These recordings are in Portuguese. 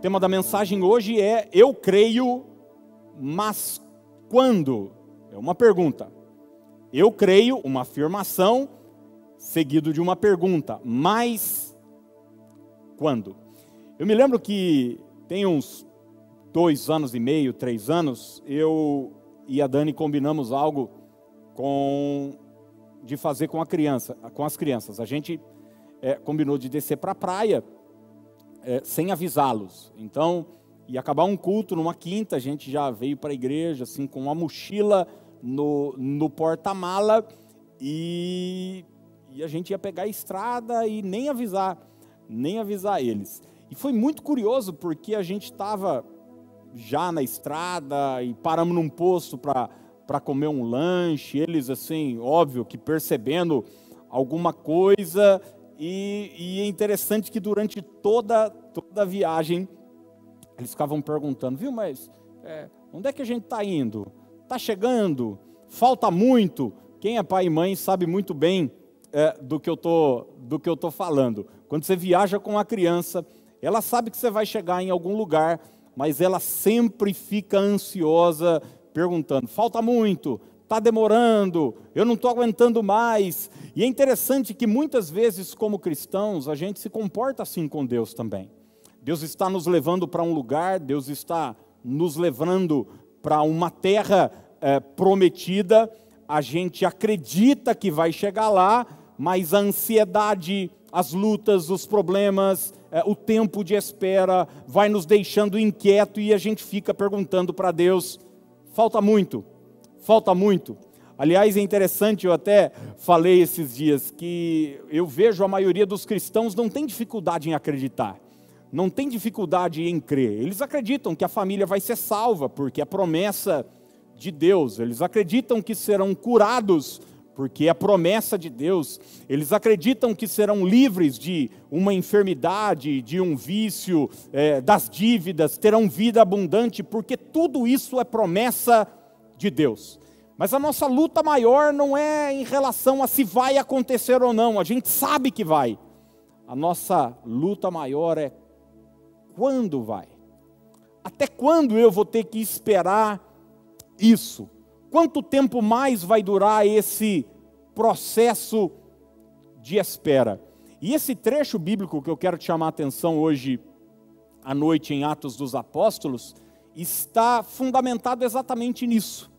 tema da mensagem hoje é Eu creio, mas quando? É uma pergunta. Eu creio, uma afirmação, seguido de uma pergunta, mas quando? Eu me lembro que tem uns dois anos e meio, três anos, eu e a Dani combinamos algo com de fazer com a criança, com as crianças. A gente é, combinou de descer para a praia é, sem avisá-los. Então, ia acabar um culto numa quinta, a gente já veio para a igreja assim com uma mochila no, no porta-mala e, e a gente ia pegar a estrada e nem avisar, nem avisar eles. E foi muito curioso porque a gente estava já na estrada e paramos num posto para comer um lanche, eles assim, óbvio que percebendo alguma coisa e, e, é interessante que durante toda, toda a viagem, eles ficavam perguntando, viu, mas é, onde é que a gente está indo? Está chegando? Falta muito? Quem é pai e mãe sabe muito bem é, do que eu tô, do que eu tô falando. Quando você viaja com a criança, ela sabe que você vai chegar em algum lugar, mas ela sempre fica ansiosa, perguntando: falta muito? Está demorando, eu não estou aguentando mais. E é interessante que muitas vezes, como cristãos, a gente se comporta assim com Deus também. Deus está nos levando para um lugar, Deus está nos levando para uma terra é, prometida, a gente acredita que vai chegar lá, mas a ansiedade, as lutas, os problemas, é, o tempo de espera vai nos deixando inquieto e a gente fica perguntando para Deus: falta muito, Falta muito. Aliás, é interessante, eu até falei esses dias que eu vejo a maioria dos cristãos não tem dificuldade em acreditar, não tem dificuldade em crer. Eles acreditam que a família vai ser salva, porque é promessa de Deus. Eles acreditam que serão curados, porque é promessa de Deus. Eles acreditam que serão livres de uma enfermidade, de um vício, é, das dívidas, terão vida abundante, porque tudo isso é promessa de de Deus. Mas a nossa luta maior não é em relação a se vai acontecer ou não, a gente sabe que vai. A nossa luta maior é quando vai. Até quando eu vou ter que esperar isso? Quanto tempo mais vai durar esse processo de espera? E esse trecho bíblico que eu quero te chamar a atenção hoje à noite em Atos dos Apóstolos está fundamentado exatamente nisso.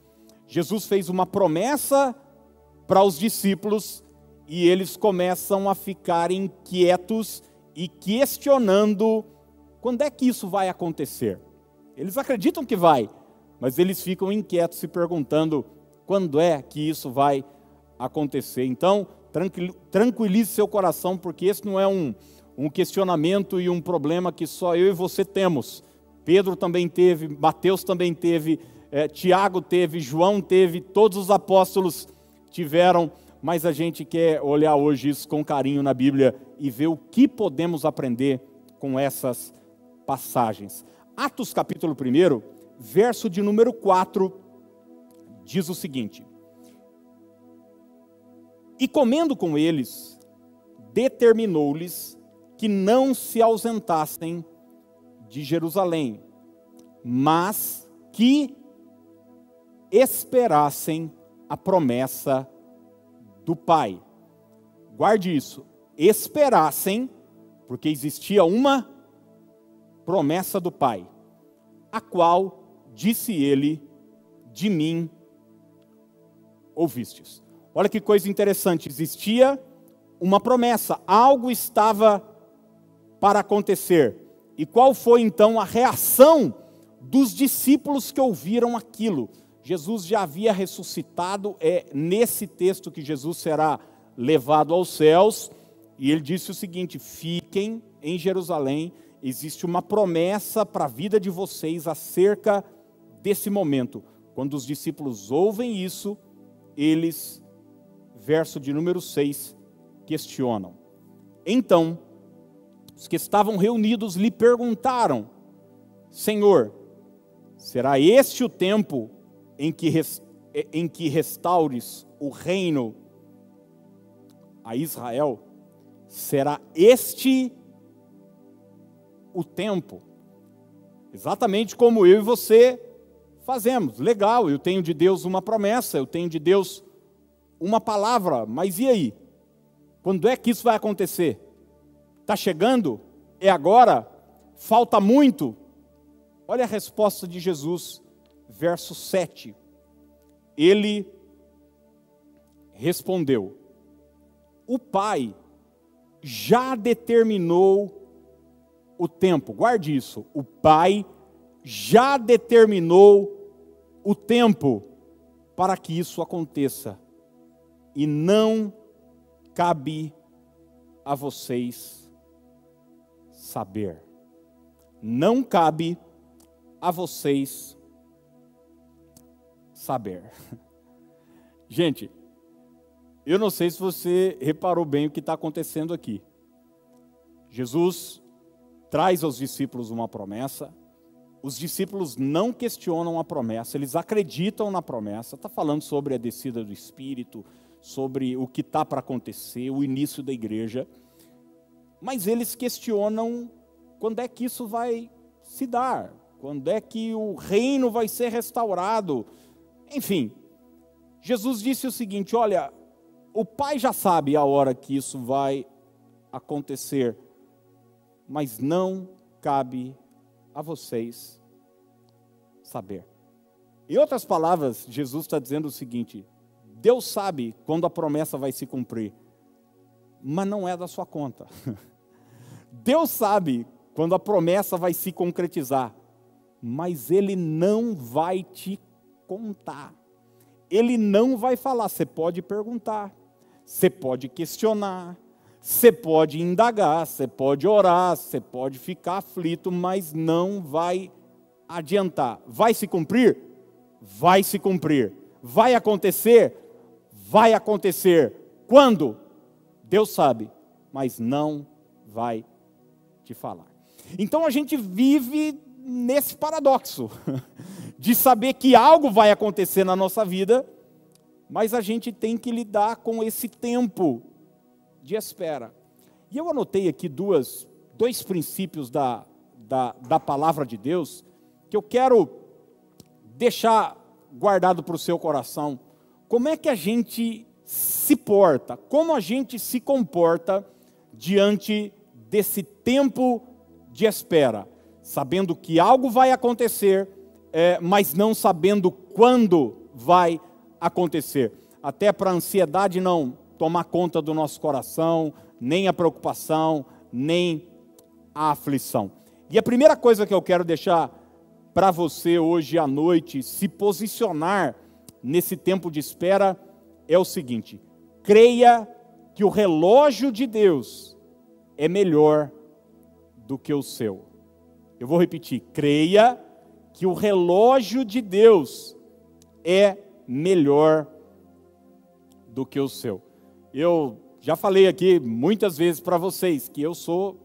Jesus fez uma promessa para os discípulos e eles começam a ficar inquietos e questionando quando é que isso vai acontecer. Eles acreditam que vai, mas eles ficam inquietos se perguntando quando é que isso vai acontecer. Então, tranquilize seu coração, porque esse não é um, um questionamento e um problema que só eu e você temos. Pedro também teve, Mateus também teve, é, Tiago teve, João teve, todos os apóstolos tiveram, mas a gente quer olhar hoje isso com carinho na Bíblia e ver o que podemos aprender com essas passagens. Atos capítulo 1, verso de número 4, diz o seguinte: E comendo com eles, determinou-lhes que não se ausentassem de Jerusalém, mas que esperassem a promessa do Pai. Guarde isso, esperassem, porque existia uma promessa do Pai, a qual disse ele: De mim ouvistes. Olha que coisa interessante, existia uma promessa, algo estava para acontecer. E qual foi então a reação dos discípulos que ouviram aquilo? Jesus já havia ressuscitado, é nesse texto que Jesus será levado aos céus, e ele disse o seguinte: fiquem em Jerusalém, existe uma promessa para a vida de vocês acerca desse momento. Quando os discípulos ouvem isso, eles, verso de número 6, questionam. Então, os que estavam reunidos lhe perguntaram: Senhor, será este o tempo em que, em que restaures o reino a Israel, será este o tempo. Exatamente como eu e você fazemos. Legal, eu tenho de Deus uma promessa, eu tenho de Deus uma palavra, mas e aí? Quando é que isso vai acontecer? Está chegando? É agora? Falta muito? Olha a resposta de Jesus, verso 7. Ele respondeu: O Pai já determinou o tempo, guarde isso, o Pai já determinou o tempo para que isso aconteça, e não cabe a vocês saber. Não cabe a vocês saber. Gente, eu não sei se você reparou bem o que está acontecendo aqui. Jesus traz aos discípulos uma promessa, os discípulos não questionam a promessa, eles acreditam na promessa. Está falando sobre a descida do Espírito, sobre o que está para acontecer, o início da igreja. Mas eles questionam quando é que isso vai se dar, quando é que o reino vai ser restaurado. Enfim, Jesus disse o seguinte: olha, o Pai já sabe a hora que isso vai acontecer, mas não cabe a vocês saber. Em outras palavras, Jesus está dizendo o seguinte: Deus sabe quando a promessa vai se cumprir, mas não é da sua conta. Deus sabe quando a promessa vai se concretizar, mas Ele não vai te contar. Ele não vai falar. Você pode perguntar, você pode questionar, você pode indagar, você pode orar, você pode ficar aflito, mas não vai adiantar. Vai se cumprir? Vai se cumprir. Vai acontecer? Vai acontecer. Quando? Deus sabe, mas não vai te falar. Então a gente vive nesse paradoxo de saber que algo vai acontecer na nossa vida, mas a gente tem que lidar com esse tempo de espera. E eu anotei aqui duas, dois princípios da, da, da palavra de Deus que eu quero deixar guardado para o seu coração. Como é que a gente se porta, como a gente se comporta diante desse tempo de espera, sabendo que algo vai acontecer, é, mas não sabendo quando vai acontecer. Até para a ansiedade não tomar conta do nosso coração, nem a preocupação, nem a aflição. E a primeira coisa que eu quero deixar para você hoje à noite, se posicionar nesse tempo de espera, é o seguinte: creia que o relógio de Deus é melhor do que o seu. Eu vou repetir: creia que o relógio de Deus é melhor do que o seu. Eu já falei aqui muitas vezes para vocês que eu sou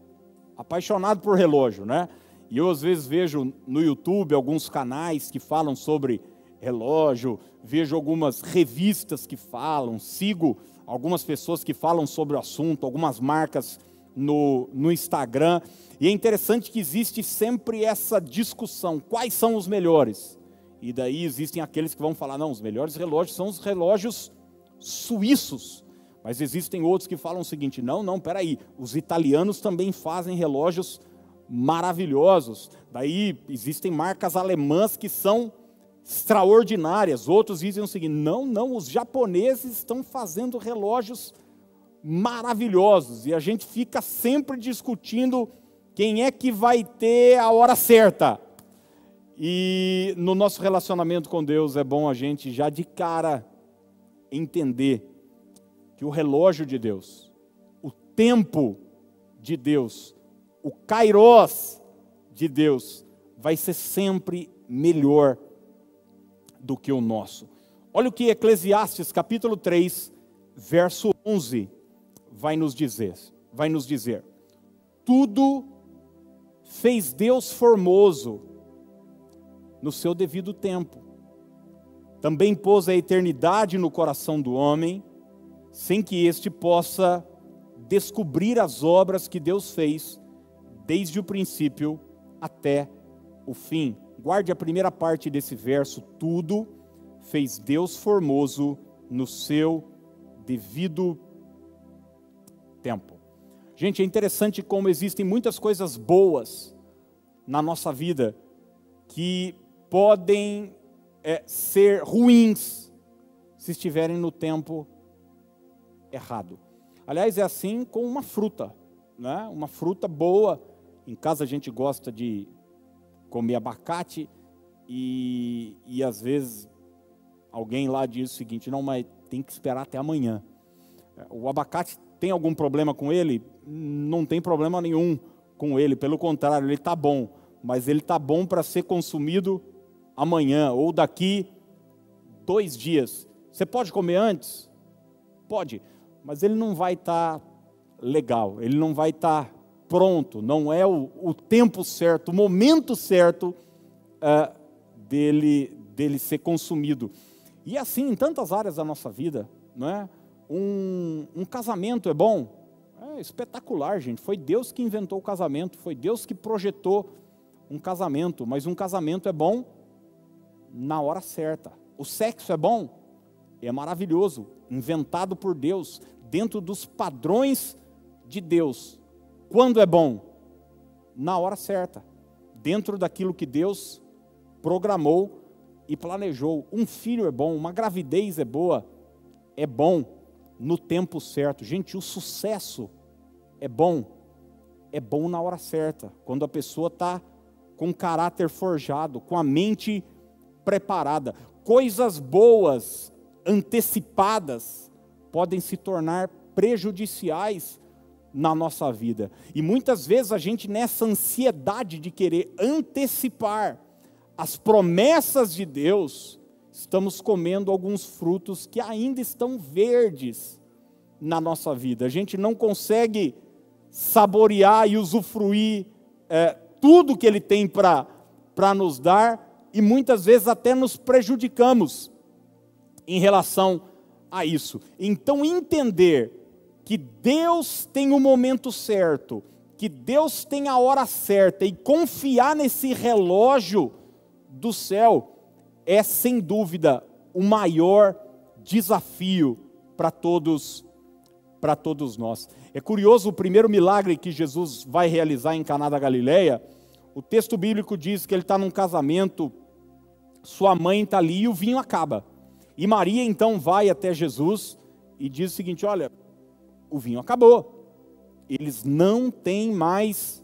apaixonado por relógio, né? E eu às vezes vejo no YouTube alguns canais que falam sobre relógio, vejo algumas revistas que falam, sigo algumas pessoas que falam sobre o assunto, algumas marcas no, no Instagram. E é interessante que existe sempre essa discussão: quais são os melhores? E daí existem aqueles que vão falar: não, os melhores relógios são os relógios suíços. Mas existem outros que falam o seguinte: não, não, peraí, os italianos também fazem relógios maravilhosos. Daí existem marcas alemãs que são extraordinárias. Outros dizem o seguinte: não, não, os japoneses estão fazendo relógios maravilhosos. E a gente fica sempre discutindo quem é que vai ter a hora certa. E no nosso relacionamento com Deus é bom a gente já de cara entender que o relógio de Deus, o tempo de Deus, o kairos de Deus vai ser sempre melhor do que o nosso. Olha o que Eclesiastes capítulo 3, verso 11 vai nos dizer, vai nos dizer: tudo fez Deus formoso no seu devido tempo. Também pôs a eternidade no coração do homem sem que este possa descobrir as obras que Deus fez desde o princípio até o fim. Guarde a primeira parte desse verso: tudo fez Deus formoso no seu devido tempo. Gente, é interessante como existem muitas coisas boas na nossa vida que podem é, ser ruins se estiverem no tempo errado. Aliás, é assim com uma fruta, né? Uma fruta boa. Em casa a gente gosta de comer abacate e, e às vezes alguém lá diz o seguinte: não, mas tem que esperar até amanhã. O abacate tem algum problema com ele? Não tem problema nenhum com ele, pelo contrário, ele está bom, mas ele está bom para ser consumido amanhã ou daqui dois dias. Você pode comer antes? Pode, mas ele não vai estar tá legal, ele não vai estar tá pronto, não é o, o, tempo certo, o momento certo uh, dele, dele ser consumido. E assim em tantas áreas da nossa vida, não é? Um, um casamento é bom, é espetacular, gente. Foi Deus que inventou o casamento, foi Deus que projetou um casamento, mas um casamento é bom na hora certa. O sexo é bom, é maravilhoso, inventado por Deus, dentro dos padrões de Deus. Quando é bom? Na hora certa, dentro daquilo que Deus programou e planejou. Um filho é bom, uma gravidez é boa, é bom no tempo certo. Gente, o sucesso é bom, é bom na hora certa, quando a pessoa está com caráter forjado, com a mente preparada. Coisas boas, antecipadas, podem se tornar prejudiciais na nossa vida. E muitas vezes a gente, nessa ansiedade de querer antecipar as promessas de Deus, estamos comendo alguns frutos que ainda estão verdes na nossa vida. A gente não consegue saborear e usufruir é, tudo que Ele tem para nos dar e muitas vezes até nos prejudicamos em relação a isso. Então, entender que Deus tem o momento certo, que Deus tem a hora certa e confiar nesse relógio do céu é sem dúvida o maior desafio para todos para todos nós. É curioso o primeiro milagre que Jesus vai realizar em Caná da Galileia. O texto bíblico diz que ele está num casamento, sua mãe está ali e o vinho acaba. E Maria então vai até Jesus e diz o seguinte: Olha, o vinho acabou. Eles não têm mais,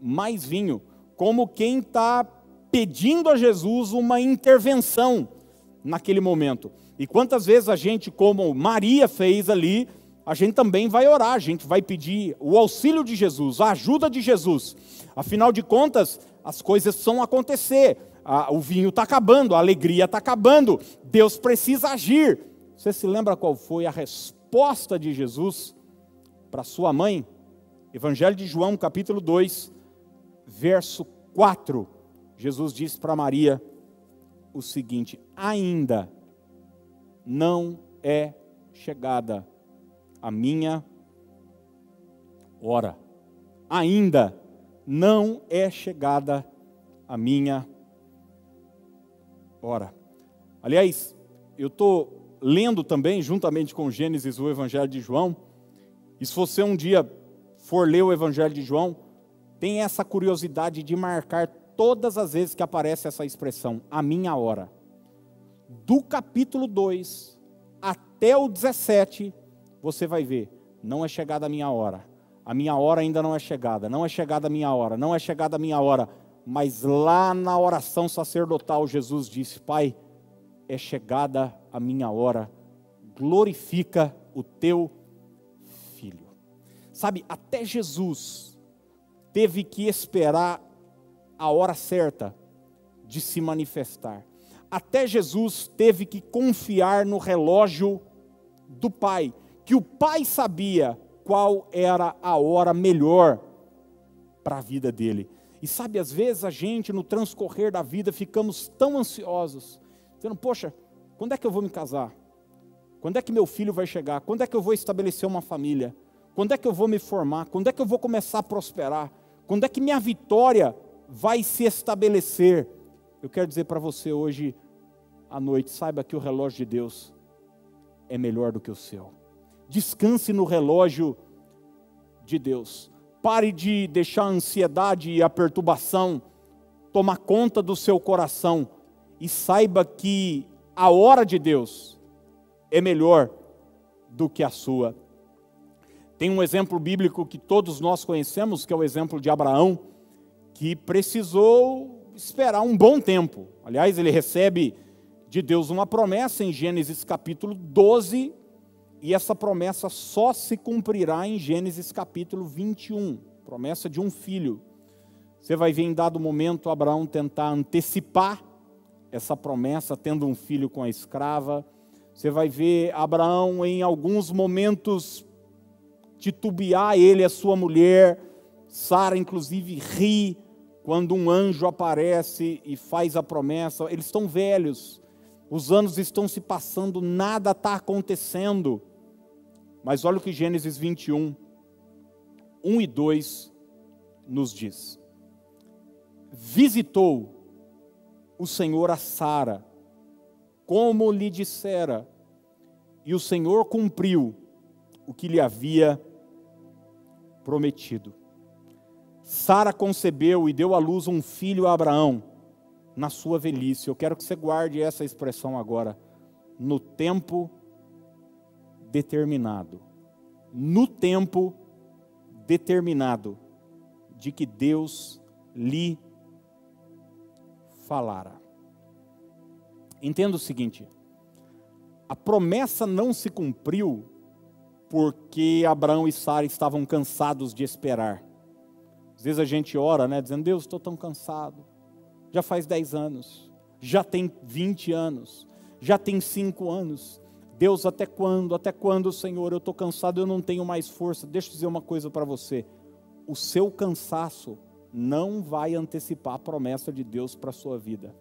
mais vinho. Como quem está pedindo a Jesus uma intervenção naquele momento. E quantas vezes a gente, como Maria fez ali, a gente também vai orar, a gente vai pedir o auxílio de Jesus, a ajuda de Jesus. Afinal de contas, as coisas são acontecer o vinho está acabando, a alegria está acabando, Deus precisa agir. Você se lembra qual foi a resposta de Jesus para sua mãe? Evangelho de João, capítulo 2, verso 4. Jesus disse para Maria o seguinte: Ainda não é chegada a minha hora. Ainda não é chegada a minha hora Ora, aliás, eu estou lendo também, juntamente com Gênesis, o Evangelho de João. E se você um dia for ler o Evangelho de João, tem essa curiosidade de marcar todas as vezes que aparece essa expressão, a minha hora. Do capítulo 2 até o 17, você vai ver, não é chegada a minha hora. A minha hora ainda não é chegada, não é chegada a minha hora, não é chegada a minha hora mas lá na oração sacerdotal, Jesus disse: Pai, é chegada a minha hora, glorifica o teu filho. Sabe, até Jesus teve que esperar a hora certa de se manifestar. Até Jesus teve que confiar no relógio do Pai, que o Pai sabia qual era a hora melhor para a vida dele. E sabe, às vezes a gente, no transcorrer da vida, ficamos tão ansiosos, dizendo: Poxa, quando é que eu vou me casar? Quando é que meu filho vai chegar? Quando é que eu vou estabelecer uma família? Quando é que eu vou me formar? Quando é que eu vou começar a prosperar? Quando é que minha vitória vai se estabelecer. Eu quero dizer para você hoje à noite, saiba que o relógio de Deus é melhor do que o seu. Descanse no relógio de Deus. Pare de deixar a ansiedade e a perturbação tomar conta do seu coração e saiba que a hora de Deus é melhor do que a sua. Tem um exemplo bíblico que todos nós conhecemos, que é o exemplo de Abraão, que precisou esperar um bom tempo. Aliás, ele recebe de Deus uma promessa em Gênesis capítulo 12, e essa promessa só se cumprirá em Gênesis capítulo 21 promessa de um filho. Você vai ver em dado momento Abraão tentar antecipar essa promessa, tendo um filho com a escrava. Você vai ver Abraão em alguns momentos titubear ele a sua mulher. Sara, inclusive, ri quando um anjo aparece e faz a promessa. Eles estão velhos, os anos estão se passando, nada está acontecendo. Mas olha o que Gênesis 21, 1 e 2 nos diz: Visitou o Senhor a Sara, como lhe dissera, e o Senhor cumpriu o que lhe havia prometido. Sara concebeu e deu à luz um filho a Abraão na sua velhice. Eu quero que você guarde essa expressão agora. No tempo determinado. No tempo determinado de que Deus lhe falara. Entenda o seguinte: a promessa não se cumpriu porque Abraão e Sara estavam cansados de esperar. Às vezes a gente ora, né, dizendo: Deus, estou tão cansado. Já faz 10 anos, já tem 20 anos, já tem 5 anos. Deus, até quando? Até quando, Senhor? Eu estou cansado, eu não tenho mais força. Deixa eu dizer uma coisa para você o seu cansaço não vai antecipar a promessa de Deus para a sua vida.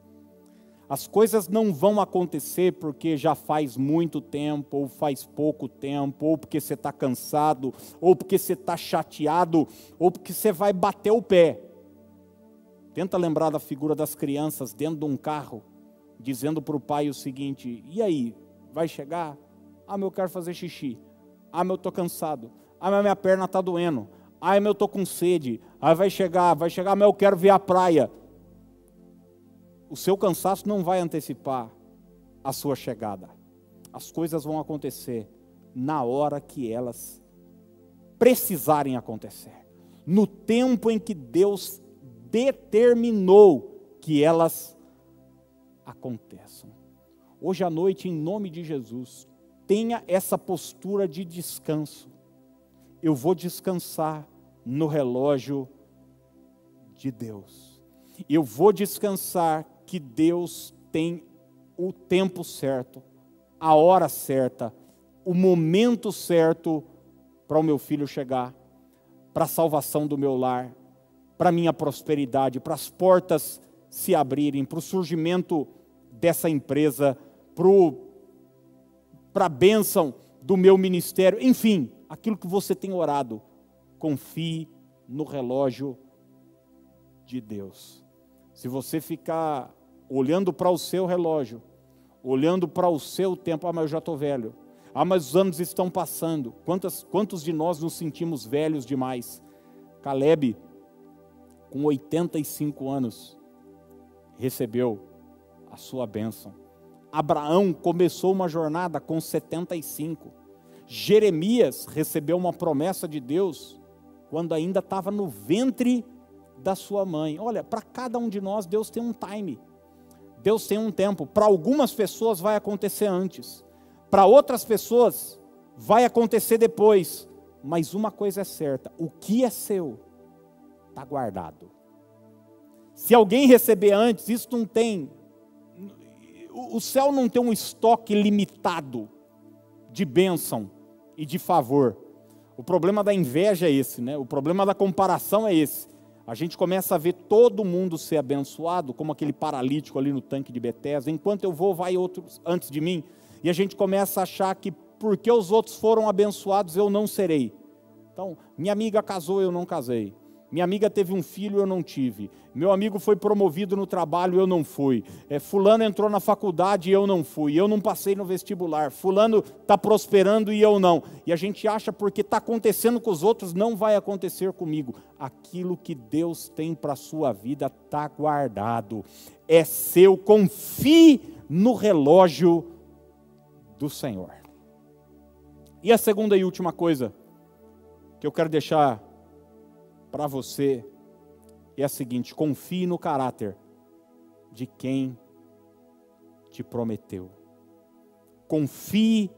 As coisas não vão acontecer porque já faz muito tempo, ou faz pouco tempo, ou porque você está cansado, ou porque você está chateado, ou porque você vai bater o pé. Tenta lembrar da figura das crianças dentro de um carro, dizendo para o pai o seguinte: e aí, vai chegar? Ah, meu, eu quero fazer xixi. Ah, meu, eu estou cansado. Ah, mas minha perna está doendo. Ai, meu, eu estou com sede. Aí vai chegar, vai chegar, mas eu quero ver a praia. O seu cansaço não vai antecipar a sua chegada. As coisas vão acontecer na hora que elas precisarem acontecer. No tempo em que Deus determinou que elas aconteçam. Hoje à noite, em nome de Jesus, tenha essa postura de descanso eu vou descansar no relógio de Deus. Eu vou descansar que Deus tem o tempo certo, a hora certa, o momento certo para o meu filho chegar, para a salvação do meu lar, para a minha prosperidade, para as portas se abrirem, para o surgimento dessa empresa, para a bênção do meu ministério, enfim, aquilo que você tem orado, confie no relógio de Deus. Se você ficar olhando para o seu relógio, olhando para o seu tempo, ah, mas eu já estou velho. Ah, mas os anos estão passando. Quantos, quantos de nós nos sentimos velhos demais? Caleb, com 85 anos, recebeu a sua bênção. Abraão começou uma jornada com 75. Jeremias recebeu uma promessa de Deus quando ainda estava no ventre da sua mãe. Olha, para cada um de nós, Deus tem um time. Deus tem um tempo. Para algumas pessoas vai acontecer antes. Para outras pessoas vai acontecer depois. Mas uma coisa é certa: o que é seu está guardado. Se alguém receber antes, isso não tem. O céu não tem um estoque limitado de bênção e de favor. O problema da inveja é esse, né? O problema da comparação é esse. A gente começa a ver todo mundo ser abençoado, como aquele paralítico ali no tanque de Betesda. Enquanto eu vou, vai outros antes de mim. E a gente começa a achar que porque os outros foram abençoados, eu não serei. Então, minha amiga casou, eu não casei. Minha amiga teve um filho, eu não tive. Meu amigo foi promovido no trabalho, eu não fui. É, fulano entrou na faculdade eu não fui. Eu não passei no vestibular. Fulano está prosperando e eu não. E a gente acha porque está acontecendo com os outros, não vai acontecer comigo. Aquilo que Deus tem para a sua vida está guardado. É seu. Confie no relógio do Senhor. E a segunda e última coisa que eu quero deixar para você é a seguinte: confie no caráter de quem te prometeu. Confie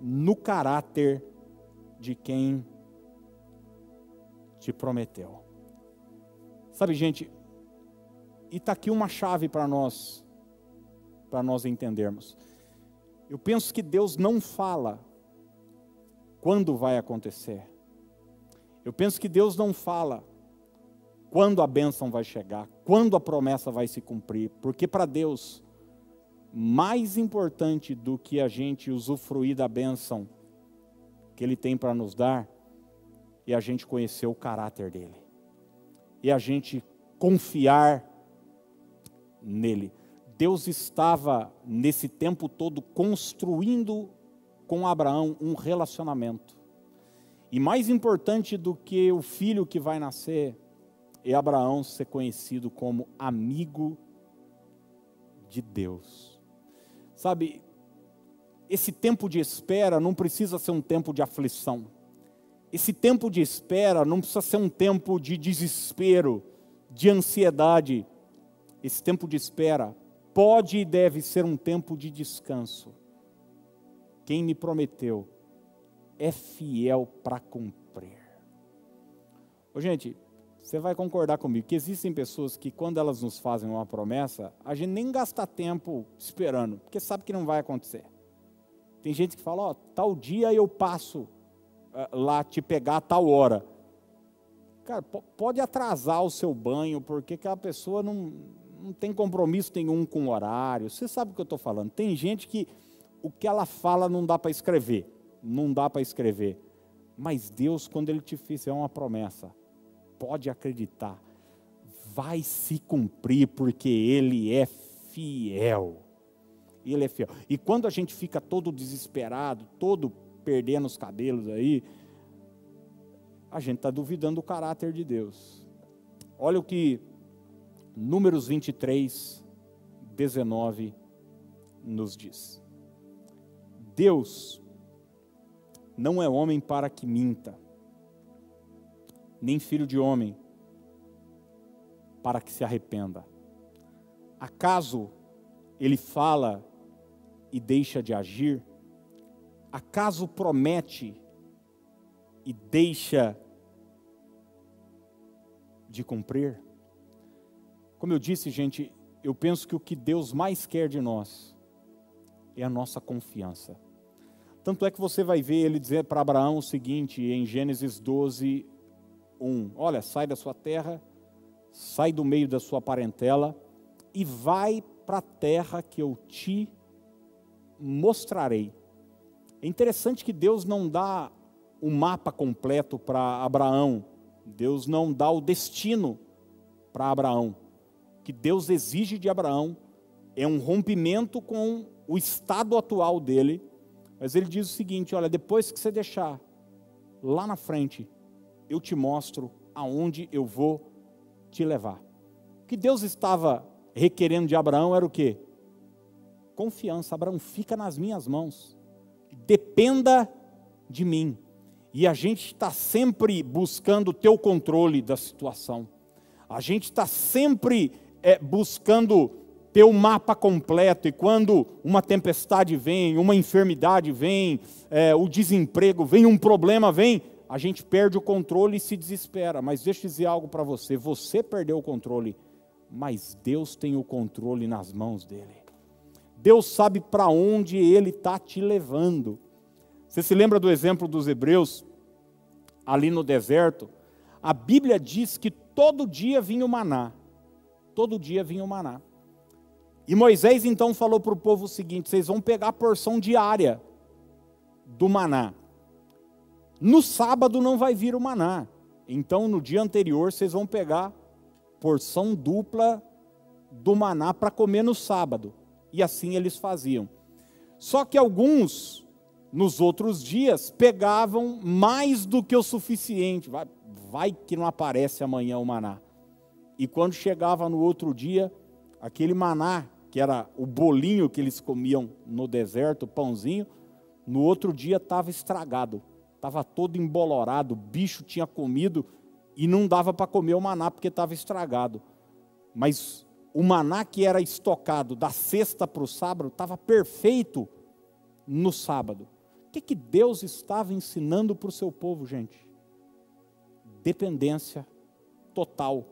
no caráter de quem te prometeu. Sabe, gente, e está aqui uma chave para nós, para nós entendermos. Eu penso que Deus não fala quando vai acontecer. Eu penso que Deus não fala quando a bênção vai chegar, quando a promessa vai se cumprir, porque para Deus, mais importante do que a gente usufruir da bênção que Ele tem para nos dar, é a gente conhecer o caráter dEle, e a gente confiar nele. Deus estava nesse tempo todo construindo com Abraão um relacionamento. E mais importante do que o filho que vai nascer, é Abraão ser conhecido como amigo de Deus. Sabe, esse tempo de espera não precisa ser um tempo de aflição. Esse tempo de espera não precisa ser um tempo de desespero, de ansiedade. Esse tempo de espera pode e deve ser um tempo de descanso. Quem me prometeu é fiel para cumprir. Ô, gente, você vai concordar comigo que existem pessoas que, quando elas nos fazem uma promessa, a gente nem gasta tempo esperando, porque sabe que não vai acontecer. Tem gente que fala: Ó, tal dia eu passo uh, lá te pegar a tal hora. Cara, pode atrasar o seu banho, porque aquela pessoa não, não tem compromisso nenhum com o horário. Você sabe o que eu estou falando. Tem gente que o que ela fala não dá para escrever não dá para escrever. Mas Deus, quando Ele te fizer uma promessa, pode acreditar, vai se cumprir, porque Ele é fiel. Ele é fiel. E quando a gente fica todo desesperado, todo perdendo os cabelos aí, a gente está duvidando do caráter de Deus. Olha o que Números 23, 19 nos diz. Deus não é homem para que minta, nem filho de homem para que se arrependa. Acaso ele fala e deixa de agir? Acaso promete e deixa de cumprir? Como eu disse, gente, eu penso que o que Deus mais quer de nós é a nossa confiança. Tanto é que você vai ver ele dizer para Abraão o seguinte, em Gênesis 12, 1: Olha, sai da sua terra, sai do meio da sua parentela e vai para a terra que eu te mostrarei. É interessante que Deus não dá o mapa completo para Abraão, Deus não dá o destino para Abraão. O que Deus exige de Abraão é um rompimento com o estado atual dele mas ele diz o seguinte: olha, depois que você deixar lá na frente, eu te mostro aonde eu vou te levar. O que Deus estava requerendo de Abraão era o quê? Confiança. Abraão, fica nas minhas mãos. Dependa de mim. E a gente está sempre buscando o teu controle da situação. A gente está sempre é, buscando ter o mapa completo, e quando uma tempestade vem, uma enfermidade vem, é, o desemprego vem, um problema vem, a gente perde o controle e se desespera. Mas deixa eu dizer algo para você: você perdeu o controle, mas Deus tem o controle nas mãos dele. Deus sabe para onde Ele está te levando. Você se lembra do exemplo dos hebreus, ali no deserto? A Bíblia diz que todo dia vinha o maná. Todo dia vinha o maná. E Moisés então falou para o povo o seguinte: vocês vão pegar a porção diária do maná. No sábado não vai vir o maná. então no dia anterior vocês vão pegar porção dupla do maná para comer no sábado. E assim eles faziam. Só que alguns, nos outros dias, pegavam mais do que o suficiente. Vai, vai que não aparece amanhã o maná. E quando chegava no outro dia, aquele maná, que era o bolinho que eles comiam no deserto, o pãozinho, no outro dia estava estragado, estava todo embolorado, o bicho tinha comido e não dava para comer o maná porque estava estragado. Mas o maná que era estocado da sexta para o sábado estava perfeito no sábado. O que, que Deus estava ensinando para o seu povo, gente? Dependência total,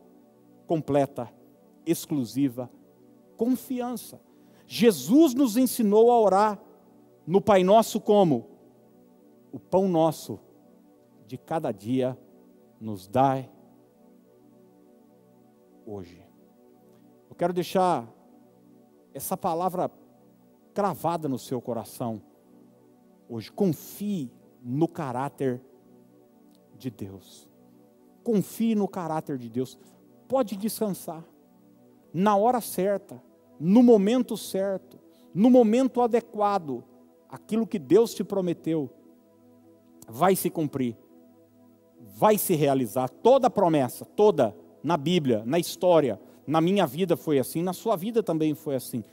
completa, exclusiva, confiança. Jesus nos ensinou a orar no Pai Nosso como? O pão nosso de cada dia nos dai hoje. Eu quero deixar essa palavra cravada no seu coração hoje. Confie no caráter de Deus. Confie no caráter de Deus. Pode descansar. Na hora certa, no momento certo, no momento adequado, aquilo que Deus te prometeu vai se cumprir vai se realizar. Toda promessa, toda, na Bíblia, na história, na minha vida foi assim, na sua vida também foi assim.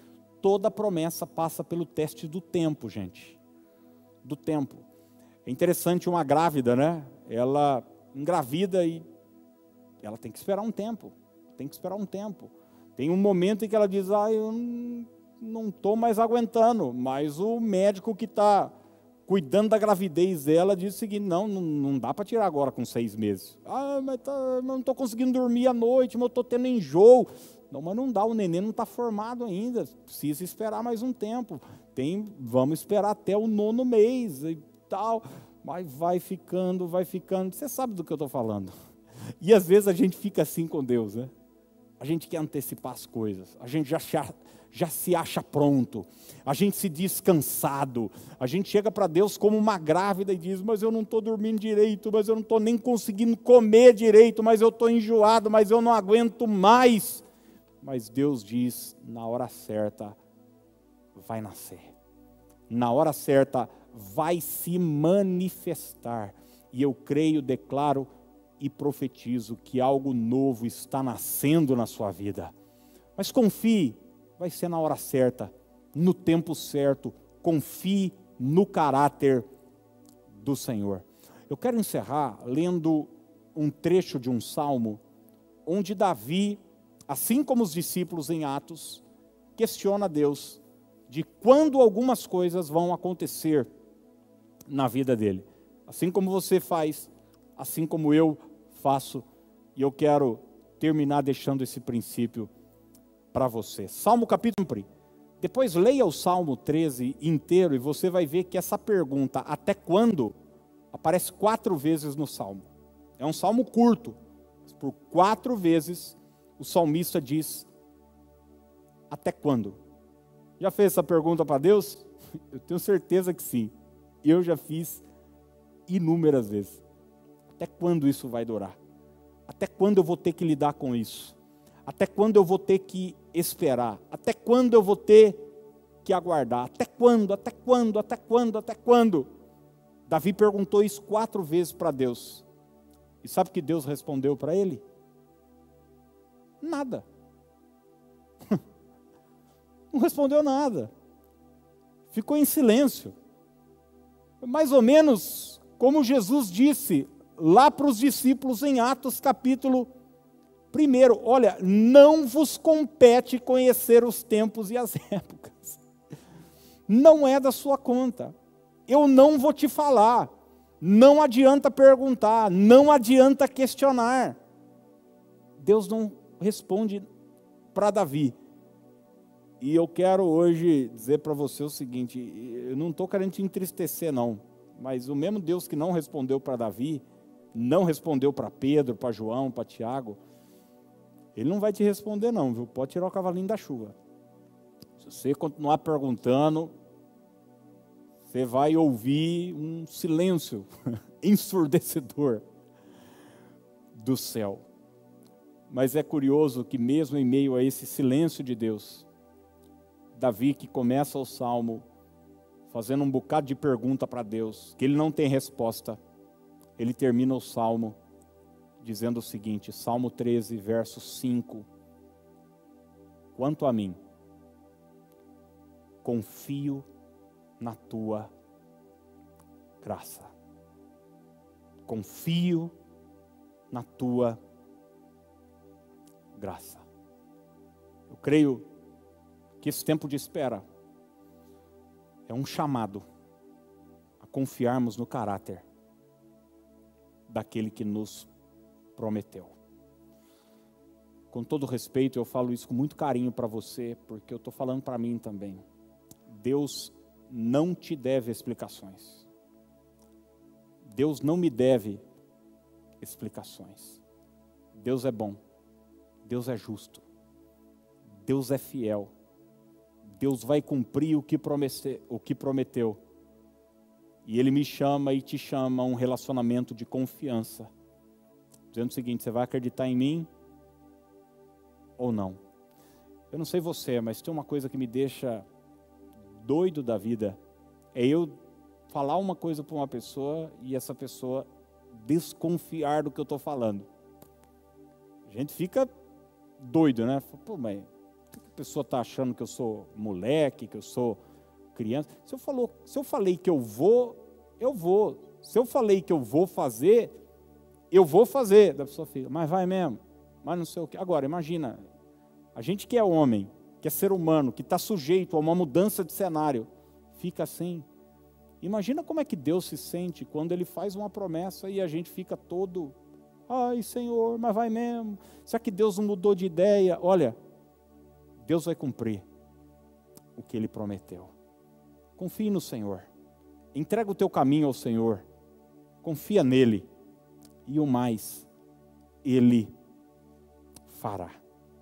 Toda promessa passa pelo teste do tempo, gente. Do tempo. É interessante uma grávida, né? Ela engravida e ela tem que esperar um tempo. Tem que esperar um tempo. Tem um momento em que ela diz: Ah, eu não estou mais aguentando, mas o médico que está cuidando da gravidez dela, disse o seguinte: não, não, dá para tirar agora com seis meses. Ah, mas tá, não estou conseguindo dormir à noite, mas estou tendo enjoo. Não, mas não dá, o neném não está formado ainda, precisa esperar mais um tempo. Tem, vamos esperar até o nono mês e tal. Mas vai ficando, vai ficando. Você sabe do que eu estou falando. E às vezes a gente fica assim com Deus, né? A gente quer antecipar as coisas, a gente já já se acha pronto, a gente se diz cansado, a gente chega para Deus como uma grávida e diz: Mas eu não estou dormindo direito, mas eu não estou nem conseguindo comer direito, mas eu estou enjoado, mas eu não aguento mais. Mas Deus diz: Na hora certa vai nascer, na hora certa vai se manifestar, e eu creio, declaro e profetizo que algo novo está nascendo na sua vida. Mas confie vai ser na hora certa, no tempo certo. Confie no caráter do Senhor. Eu quero encerrar lendo um trecho de um salmo onde Davi, assim como os discípulos em Atos, questiona Deus de quando algumas coisas vão acontecer na vida dele. Assim como você faz, assim como eu faço, e eu quero terminar deixando esse princípio para você. Salmo capítulo 1. Depois leia o Salmo 13 inteiro e você vai ver que essa pergunta, até quando, aparece quatro vezes no Salmo. É um salmo curto, mas por quatro vezes o salmista diz: Até quando? Já fez essa pergunta para Deus? Eu tenho certeza que sim. Eu já fiz inúmeras vezes. Até quando isso vai durar? Até quando eu vou ter que lidar com isso? Até quando eu vou ter que esperar? Até quando eu vou ter que aguardar? Até quando? Até quando? Até quando? Até quando? Davi perguntou isso quatro vezes para Deus. E sabe que Deus respondeu para ele? Nada. Não respondeu nada. Ficou em silêncio. Mais ou menos como Jesus disse lá para os discípulos em Atos capítulo Primeiro, olha, não vos compete conhecer os tempos e as épocas. Não é da sua conta. Eu não vou te falar. Não adianta perguntar, não adianta questionar. Deus não responde para Davi. E eu quero hoje dizer para você o seguinte: eu não estou querendo te entristecer, não, mas o mesmo Deus que não respondeu para Davi, não respondeu para Pedro, para João, para Tiago, ele não vai te responder, não, viu? Pode tirar o cavalinho da chuva. Se você continuar perguntando, você vai ouvir um silêncio ensurdecedor. do céu. Mas é curioso que, mesmo em meio a esse silêncio de Deus, Davi, que começa o salmo fazendo um bocado de pergunta para Deus, que ele não tem resposta, ele termina o salmo dizendo o seguinte: Salmo 13, verso 5. Quanto a mim, confio na tua graça. Confio na tua graça. Eu creio que esse tempo de espera é um chamado a confiarmos no caráter daquele que nos prometeu. Com todo respeito, eu falo isso com muito carinho para você, porque eu estou falando para mim também. Deus não te deve explicações. Deus não me deve explicações. Deus é bom. Deus é justo. Deus é fiel. Deus vai cumprir o que, promete, o que prometeu. E Ele me chama e te chama a um relacionamento de confiança. Dizendo o seguinte: você vai acreditar em mim ou não? Eu não sei você, mas tem uma coisa que me deixa doido da vida: é eu falar uma coisa para uma pessoa e essa pessoa desconfiar do que eu estou falando. A gente fica doido, né? Pô, mas a pessoa está achando que eu sou moleque, que eu sou criança. Se eu, falou, se eu falei que eu vou, eu vou. Se eu falei que eu vou fazer, eu vou fazer. Da pessoa fica, mas vai mesmo. Mas não sei o que. Agora, imagina, a gente que é homem, que é ser humano, que está sujeito a uma mudança de cenário, fica assim. Imagina como é que Deus se sente quando Ele faz uma promessa e a gente fica todo, ai Senhor, mas vai mesmo. Será que Deus não mudou de ideia? Olha, Deus vai cumprir o que Ele prometeu. Confie no Senhor. Entrega o teu caminho ao Senhor. Confia nele. E o mais, Ele fará.